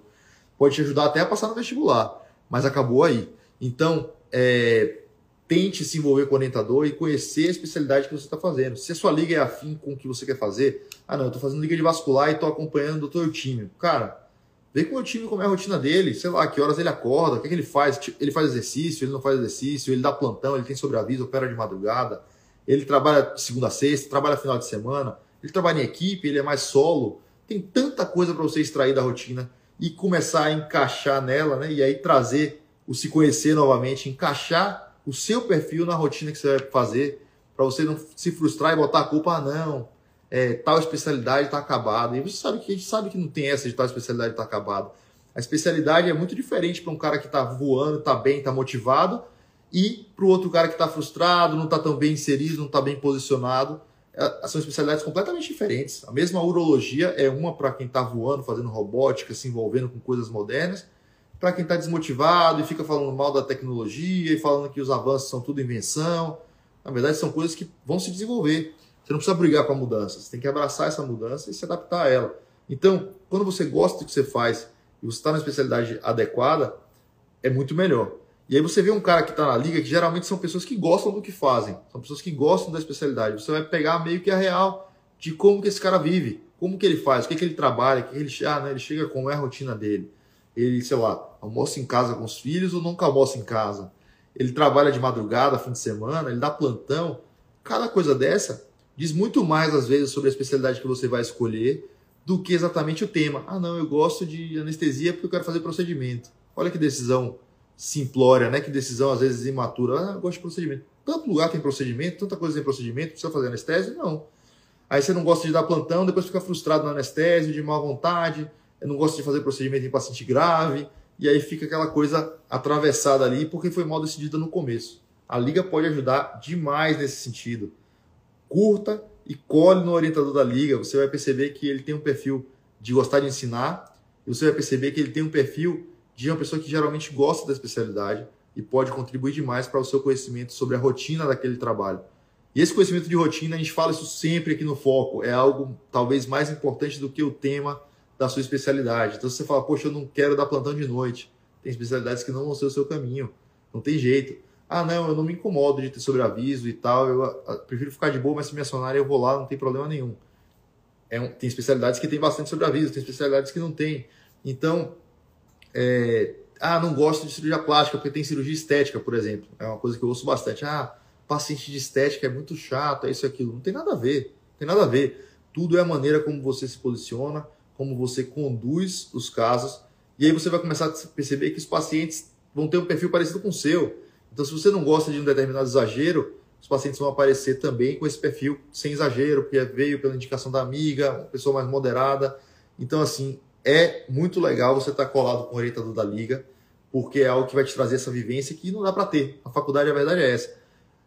Pode te ajudar até a passar no vestibular, mas acabou aí. Então, é, tente se envolver com o orientador e conhecer a especialidade que você está fazendo. Se a sua liga é afim com o que você quer fazer, ah não, eu estou fazendo liga de vascular e estou acompanhando o doutor time. Cara, Vê com o time como é a rotina dele, sei lá, que horas ele acorda, o que, é que ele faz. Ele faz exercício, ele não faz exercício, ele dá plantão, ele tem sobreaviso, opera de madrugada, ele trabalha segunda a sexta, trabalha final de semana, ele trabalha em equipe, ele é mais solo. Tem tanta coisa para você extrair da rotina e começar a encaixar nela, né? E aí trazer o se conhecer novamente, encaixar o seu perfil na rotina que você vai fazer, para você não se frustrar e botar a culpa, ah, não, é, tal especialidade está acabada. E você sabe que a gente sabe que não tem essa de tal especialidade está acabada. A especialidade é muito diferente para um cara que está voando, está bem, está motivado, e para o outro cara que está frustrado, não está tão bem inserido, não está bem posicionado. É, são especialidades completamente diferentes. A mesma urologia é uma para quem está voando, fazendo robótica, se envolvendo com coisas modernas, para quem está desmotivado e fica falando mal da tecnologia e falando que os avanços são tudo invenção. Na verdade, são coisas que vão se desenvolver. Você não precisa brigar com a mudança, você tem que abraçar essa mudança e se adaptar a ela. Então, quando você gosta do que você faz e você está na especialidade adequada, é muito melhor. E aí você vê um cara que está na liga, que geralmente são pessoas que gostam do que fazem, são pessoas que gostam da especialidade. Você vai pegar meio que a real de como que esse cara vive, como que ele faz, o que, que ele trabalha, o que ele, ah, né, ele chega, como é a rotina dele. Ele, sei lá, almoça em casa com os filhos ou nunca almoça em casa. Ele trabalha de madrugada, fim de semana, ele dá plantão. Cada coisa dessa diz muito mais, às vezes, sobre a especialidade que você vai escolher do que exatamente o tema. Ah, não, eu gosto de anestesia porque eu quero fazer procedimento. Olha que decisão simplória, né? Que decisão, às vezes, imatura. Ah, eu gosto de procedimento. Tanto lugar tem procedimento, tanta coisa tem procedimento, precisa fazer anestesia? Não. Aí você não gosta de dar plantão, depois fica frustrado na anestesia, de má vontade, não gosto de fazer procedimento em paciente grave, e aí fica aquela coisa atravessada ali porque foi mal decidida no começo. A liga pode ajudar demais nesse sentido curta e cole no orientador da liga. Você vai perceber que ele tem um perfil de gostar de ensinar, e você vai perceber que ele tem um perfil de uma pessoa que geralmente gosta da especialidade e pode contribuir demais para o seu conhecimento sobre a rotina daquele trabalho. E esse conhecimento de rotina, a gente fala isso sempre aqui no Foco, é algo talvez mais importante do que o tema da sua especialidade. Então, se você fala, poxa, eu não quero dar plantão de noite, tem especialidades que não vão ser o seu caminho, não tem jeito. Ah, não, eu não me incomodo de ter sobreaviso e tal, eu, eu prefiro ficar de boa, mas se me acionarem eu vou lá, não tem problema nenhum. É um, tem especialidades que tem bastante sobreaviso, tem especialidades que não tem. Então, é, ah, não gosto de cirurgia plástica porque tem cirurgia estética, por exemplo. É uma coisa que eu ouço bastante. Ah, paciente de estética é muito chato, é isso e aquilo. Não tem nada a ver. Não tem nada a ver. Tudo é a maneira como você se posiciona, como você conduz os casos. E aí você vai começar a perceber que os pacientes vão ter um perfil parecido com o seu. Então, se você não gosta de um determinado exagero, os pacientes vão aparecer também com esse perfil sem exagero, porque veio pela indicação da amiga, uma pessoa mais moderada. Então, assim, é muito legal você estar colado com o orientador da liga, porque é algo que vai te trazer essa vivência que não dá para ter. A faculdade, a verdade é essa.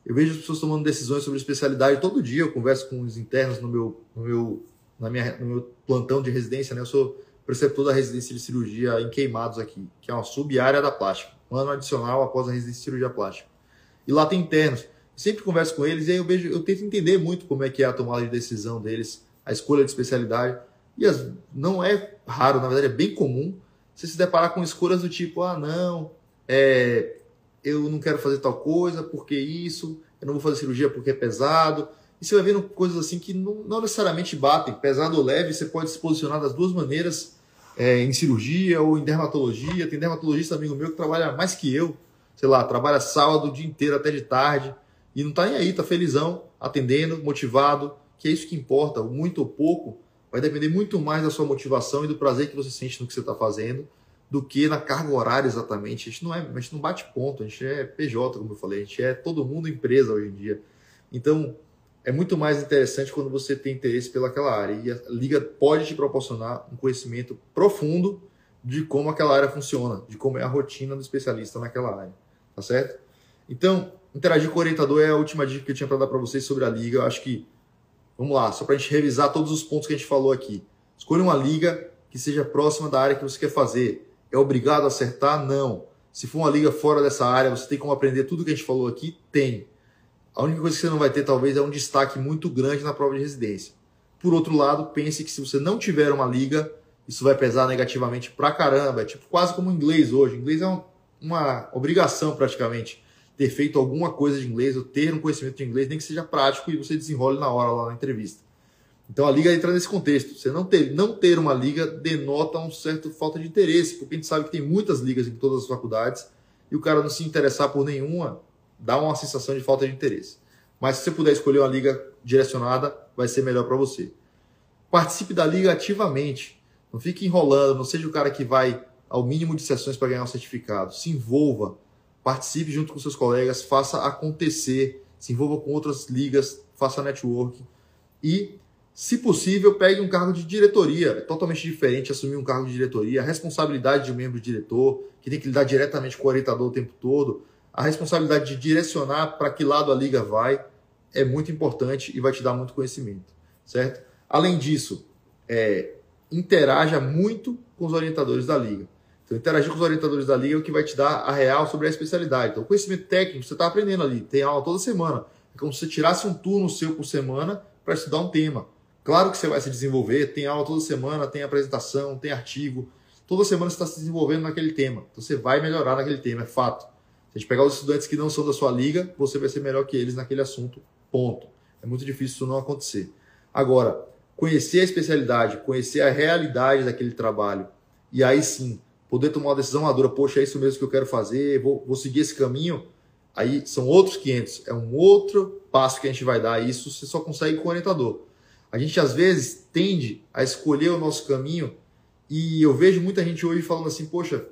Eu vejo as pessoas tomando decisões sobre especialidade todo dia. Eu converso com os internos no meu, no meu, na minha, no meu plantão de residência. Né? Eu sou preceptor da residência de cirurgia em Queimados aqui, que é uma sub-área da plástica. Um ano adicional após a residência de cirurgia plástica. E lá tem internos. Eu sempre converso com eles e aí eu, vejo, eu tento entender muito como é que é a tomada de decisão deles, a escolha de especialidade. E as, não é raro, na verdade é bem comum, você se deparar com escolhas do tipo, ah, não, é, eu não quero fazer tal coisa, porque isso, eu não vou fazer cirurgia porque é pesado. E você vai vendo coisas assim que não, não necessariamente batem. Pesado ou leve, você pode se posicionar das duas maneiras é, em cirurgia ou em dermatologia. Tem dermatologista amigo meu que trabalha mais que eu, sei lá, trabalha sábado o dia inteiro até de tarde e não tá nem aí, tá felizão, atendendo, motivado, que é isso que importa, muito ou pouco, vai depender muito mais da sua motivação e do prazer que você sente no que você está fazendo do que na carga horária exatamente. A gente não é, a gente não bate ponto, a gente é PJ, como eu falei, a gente é todo mundo empresa hoje em dia. Então, é muito mais interessante quando você tem interesse pelaquela área. E a liga pode te proporcionar um conhecimento profundo de como aquela área funciona, de como é a rotina do especialista naquela área, tá certo? Então, interagir com o orientador é a última dica que eu tinha para dar para vocês sobre a liga. Eu acho que, vamos lá, só para a gente revisar todos os pontos que a gente falou aqui. Escolha uma liga que seja próxima da área que você quer fazer é obrigado a acertar? Não. Se for uma liga fora dessa área, você tem como aprender tudo que a gente falou aqui? Tem. A única coisa que você não vai ter, talvez, é um destaque muito grande na prova de residência. Por outro lado, pense que se você não tiver uma liga, isso vai pesar negativamente pra caramba. É tipo quase como o inglês hoje. O inglês é uma, uma obrigação, praticamente, ter feito alguma coisa de inglês ou ter um conhecimento de inglês, nem que seja prático e você desenrole na hora lá na entrevista. Então a liga entra nesse contexto. Você não ter, não ter uma liga denota um certo falta de interesse, porque a gente sabe que tem muitas ligas em todas as faculdades e o cara não se interessar por nenhuma dá uma sensação de falta de interesse. Mas se você puder escolher uma liga direcionada, vai ser melhor para você. Participe da liga ativamente. Não fique enrolando, não seja o cara que vai ao mínimo de sessões para ganhar um certificado. Se envolva, participe junto com seus colegas, faça acontecer, se envolva com outras ligas, faça network e se possível, pegue um cargo de diretoria. É totalmente diferente assumir um cargo de diretoria. A responsabilidade de um membro diretor, que tem que lidar diretamente com o orientador o tempo todo. A responsabilidade de direcionar para que lado a liga vai é muito importante e vai te dar muito conhecimento, certo? Além disso, é, interaja muito com os orientadores da liga. Então, interagir com os orientadores da liga é o que vai te dar a real sobre a especialidade. Então, conhecimento técnico você está aprendendo ali, tem aula toda semana. É como se você tirasse um turno seu por semana para estudar um tema. Claro que você vai se desenvolver, tem aula toda semana, tem apresentação, tem artigo. Toda semana você está se desenvolvendo naquele tema. Então você vai melhorar naquele tema, é fato. Se a gente pegar os estudantes que não são da sua liga, você vai ser melhor que eles naquele assunto, ponto. É muito difícil isso não acontecer. Agora, conhecer a especialidade, conhecer a realidade daquele trabalho, e aí sim, poder tomar uma decisão madura, poxa, é isso mesmo que eu quero fazer, vou, vou seguir esse caminho, aí são outros 500, é um outro passo que a gente vai dar, isso você só consegue com o orientador. A gente às vezes tende a escolher o nosso caminho e eu vejo muita gente hoje falando assim, poxa,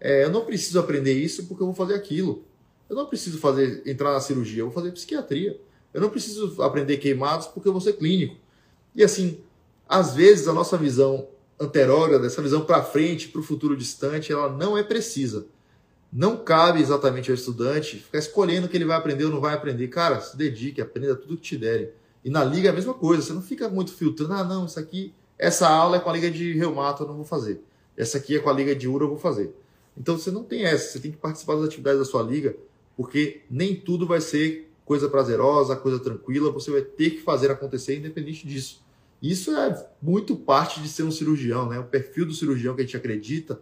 é, eu não preciso aprender isso porque eu vou fazer aquilo. Eu não preciso fazer entrar na cirurgia, eu vou fazer psiquiatria. Eu não preciso aprender queimados porque eu vou ser clínico. E assim, às vezes a nossa visão anterógrada, essa visão para frente, para o futuro distante, ela não é precisa. Não cabe exatamente ao estudante ficar escolhendo o que ele vai aprender ou não vai aprender. Cara, se dedique, aprenda tudo que te derem. E na liga é a mesma coisa, você não fica muito filtrando, ah, não, isso aqui, essa aula é com a liga de reumato, eu não vou fazer. Essa aqui é com a liga de uro, eu vou fazer. Então você não tem essa, você tem que participar das atividades da sua liga, porque nem tudo vai ser coisa prazerosa, coisa tranquila, você vai ter que fazer acontecer independente disso. Isso é muito parte de ser um cirurgião, né? O perfil do cirurgião que a gente acredita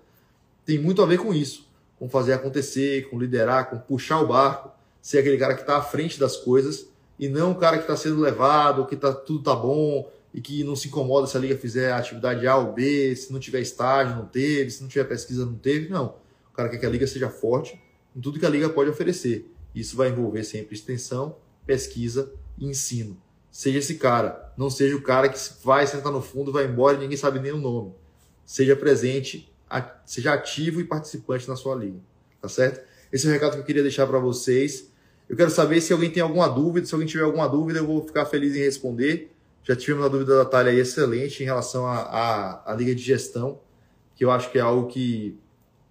tem muito a ver com isso, com fazer acontecer, com liderar, com puxar o barco, ser aquele cara que está à frente das coisas e não o cara que está sendo levado, que tá, tudo tá bom e que não se incomoda se a liga fizer atividade A ou B, se não tiver estágio, não teve, se não tiver pesquisa, não teve. Não. O cara quer que a liga seja forte em tudo que a liga pode oferecer. Isso vai envolver sempre extensão, pesquisa e ensino. Seja esse cara, não seja o cara que vai sentar no fundo, vai embora e ninguém sabe nem o nome. Seja presente, seja ativo e participante na sua liga. Tá certo? Esse é o recado que eu queria deixar para vocês. Eu quero saber se alguém tem alguma dúvida. Se alguém tiver alguma dúvida, eu vou ficar feliz em responder. Já tivemos uma dúvida da Thalia aí excelente em relação à liga de gestão, que eu acho que é algo que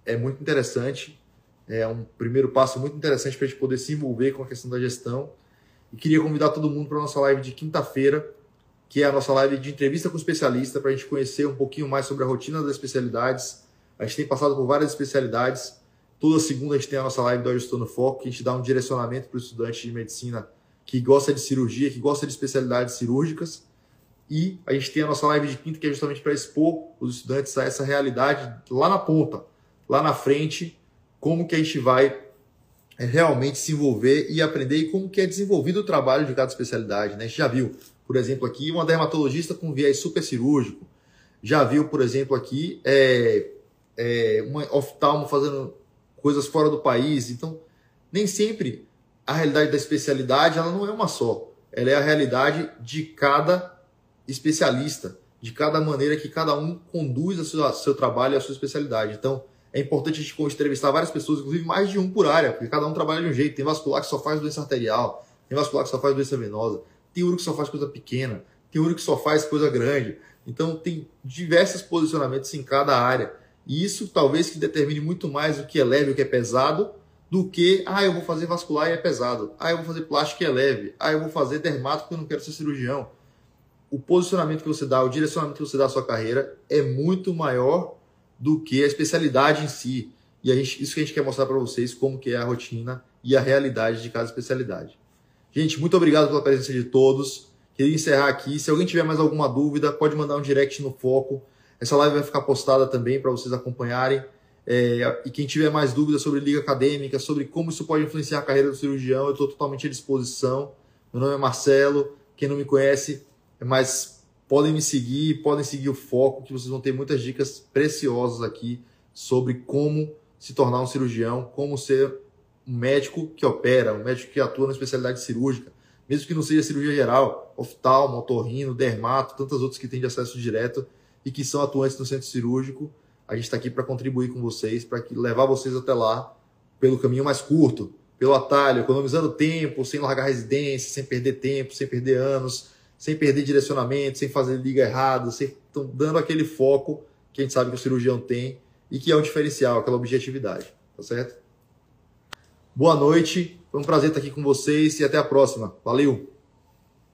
é muito interessante. É um primeiro passo muito interessante para a gente poder se envolver com a questão da gestão. E queria convidar todo mundo para a nossa live de quinta-feira, que é a nossa live de entrevista com especialista, para a gente conhecer um pouquinho mais sobre a rotina das especialidades. A gente tem passado por várias especialidades. Toda segunda a gente tem a nossa live do no Foco, que a gente dá um direcionamento para o estudante de medicina que gosta de cirurgia, que gosta de especialidades cirúrgicas. E a gente tem a nossa live de quinta, que é justamente para expor os estudantes a essa realidade lá na ponta, lá na frente, como que a gente vai realmente se envolver e aprender como que é desenvolvido o trabalho de cada especialidade. Né? A gente já viu, por exemplo, aqui uma dermatologista com viés super cirúrgico. Já viu, por exemplo, aqui é, é, uma oftalmo fazendo coisas fora do país. Então, nem sempre a realidade da especialidade ela não é uma só. Ela é a realidade de cada especialista, de cada maneira que cada um conduz o seu, seu trabalho e a sua especialidade. Então, é importante a gente entrevistar várias pessoas, inclusive mais de um por área, porque cada um trabalha de um jeito. Tem vascular que só faz doença arterial, tem vascular que só faz doença venosa, tem uro que só faz coisa pequena, tem uro que só faz coisa grande. Então, tem diversos posicionamentos em cada área. E isso talvez que determine muito mais o que é leve e o que é pesado do que, ah, eu vou fazer vascular e é pesado. Ah, eu vou fazer plástico e é leve. Ah, eu vou fazer dermato porque eu não quero ser cirurgião. O posicionamento que você dá, o direcionamento que você dá à sua carreira é muito maior do que a especialidade em si. E gente, isso que a gente quer mostrar para vocês, como que é a rotina e a realidade de cada especialidade. Gente, muito obrigado pela presença de todos. Queria encerrar aqui. Se alguém tiver mais alguma dúvida, pode mandar um direct no Foco. Essa live vai ficar postada também para vocês acompanharem. É, e quem tiver mais dúvidas sobre liga acadêmica, sobre como isso pode influenciar a carreira do cirurgião, eu estou totalmente à disposição. Meu nome é Marcelo. Quem não me conhece, é mais podem me seguir, podem seguir o foco, que vocês vão ter muitas dicas preciosas aqui sobre como se tornar um cirurgião, como ser um médico que opera, um médico que atua na especialidade cirúrgica, mesmo que não seja cirurgia geral, oftalmo, otorrino, dermato, tantas outras que têm de acesso direto e que são atuantes no centro cirúrgico. A gente está aqui para contribuir com vocês, para levar vocês até lá pelo caminho mais curto, pelo atalho, economizando tempo, sem largar residência, sem perder tempo, sem perder anos, sem perder direcionamento, sem fazer liga errada, sem, dando aquele foco que a gente sabe que o cirurgião tem e que é um diferencial, aquela objetividade, tá certo? Boa noite, foi um prazer estar aqui com vocês e até a próxima. Valeu!